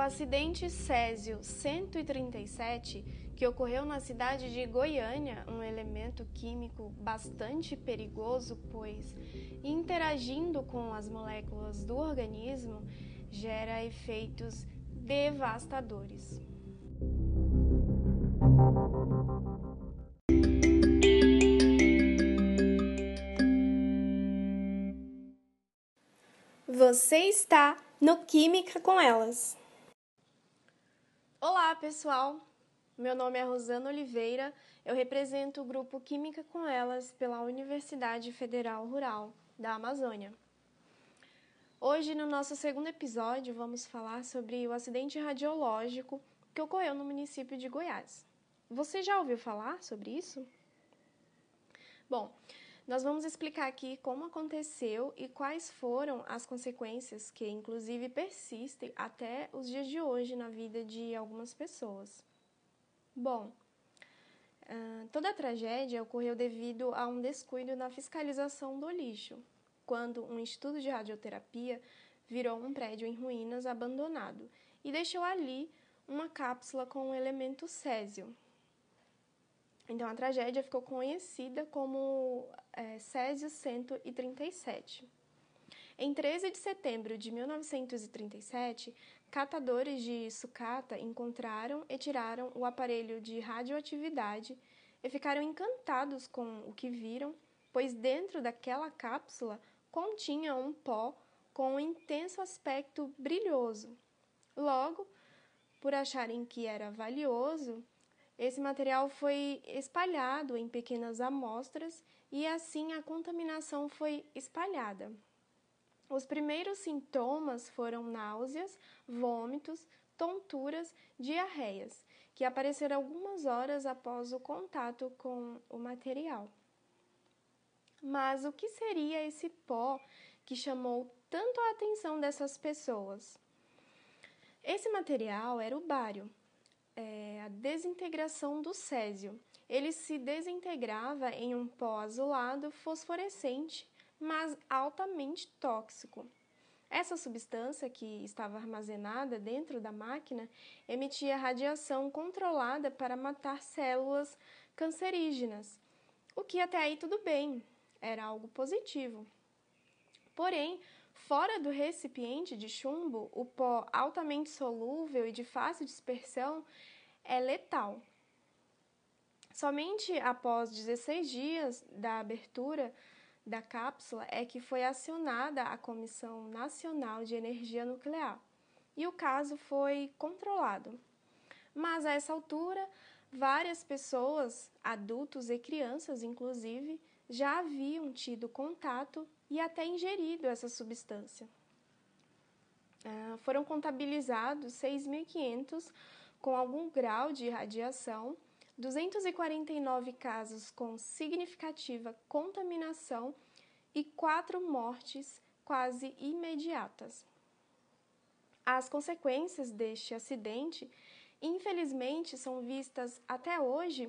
acidente Césio 137, que ocorreu na cidade de Goiânia, um elemento químico bastante perigoso, pois interagindo com as moléculas do organismo gera efeitos devastadores. Você está no Química com Elas. Olá, pessoal! Meu nome é Rosana Oliveira, eu represento o grupo Química com Elas pela Universidade Federal Rural da Amazônia. Hoje, no nosso segundo episódio, vamos falar sobre o acidente radiológico que ocorreu no município de Goiás. Você já ouviu falar sobre isso? Bom, nós vamos explicar aqui como aconteceu e quais foram as consequências que, inclusive, persistem até os dias de hoje na vida de algumas pessoas. Bom, toda a tragédia ocorreu devido a um descuido na fiscalização do lixo, quando um instituto de radioterapia virou um prédio em ruínas abandonado e deixou ali uma cápsula com o elemento césio. Então a tragédia ficou conhecida como é, Césio 137. Em 13 de setembro de 1937, catadores de sucata encontraram e tiraram o aparelho de radioatividade e ficaram encantados com o que viram, pois dentro daquela cápsula continha um pó com um intenso aspecto brilhoso. Logo, por acharem que era valioso, esse material foi espalhado em pequenas amostras e assim a contaminação foi espalhada. Os primeiros sintomas foram náuseas, vômitos, tonturas, diarreias, que apareceram algumas horas após o contato com o material. Mas o que seria esse pó que chamou tanto a atenção dessas pessoas? Esse material era o bário, a desintegração do césio. Ele se desintegrava em um pó azulado fosforescente mas altamente tóxico. Essa substância que estava armazenada dentro da máquina emitia radiação controlada para matar células cancerígenas, o que até aí tudo bem, era algo positivo. Porém, fora do recipiente de chumbo, o pó altamente solúvel e de fácil dispersão é letal. Somente após 16 dias da abertura da cápsula é que foi acionada a Comissão Nacional de Energia Nuclear e o caso foi controlado. Mas a essa altura, várias pessoas, adultos e crianças inclusive, já haviam tido contato e até ingerido essa substância. Ah, foram contabilizados 6.500 com algum grau de radiação 249 casos com significativa contaminação e quatro mortes quase imediatas. As consequências deste acidente, infelizmente, são vistas até hoje.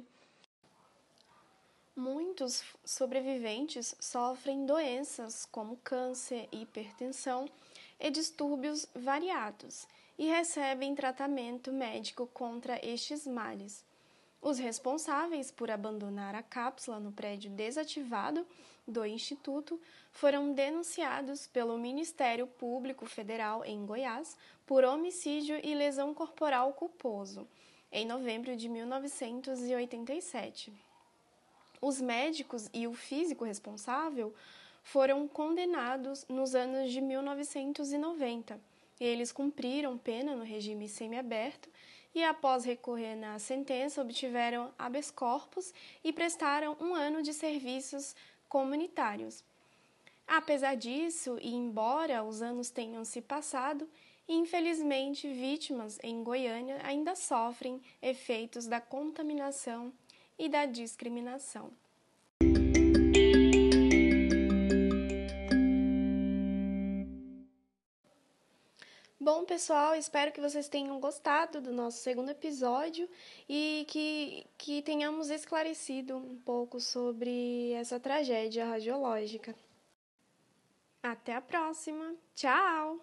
Muitos sobreviventes sofrem doenças como câncer, hipertensão e distúrbios variados e recebem tratamento médico contra estes males. Os responsáveis por abandonar a cápsula no prédio desativado do Instituto foram denunciados pelo Ministério Público Federal em Goiás por homicídio e lesão corporal culposo, em novembro de 1987. Os médicos e o físico responsável foram condenados nos anos de 1990. Eles cumpriram pena no regime semiaberto e, após recorrer na sentença, obtiveram habeas corpus e prestaram um ano de serviços comunitários. Apesar disso, e embora os anos tenham se passado, infelizmente vítimas em Goiânia ainda sofrem efeitos da contaminação e da discriminação. Bom, pessoal, espero que vocês tenham gostado do nosso segundo episódio e que, que tenhamos esclarecido um pouco sobre essa tragédia radiológica. Até a próxima! Tchau!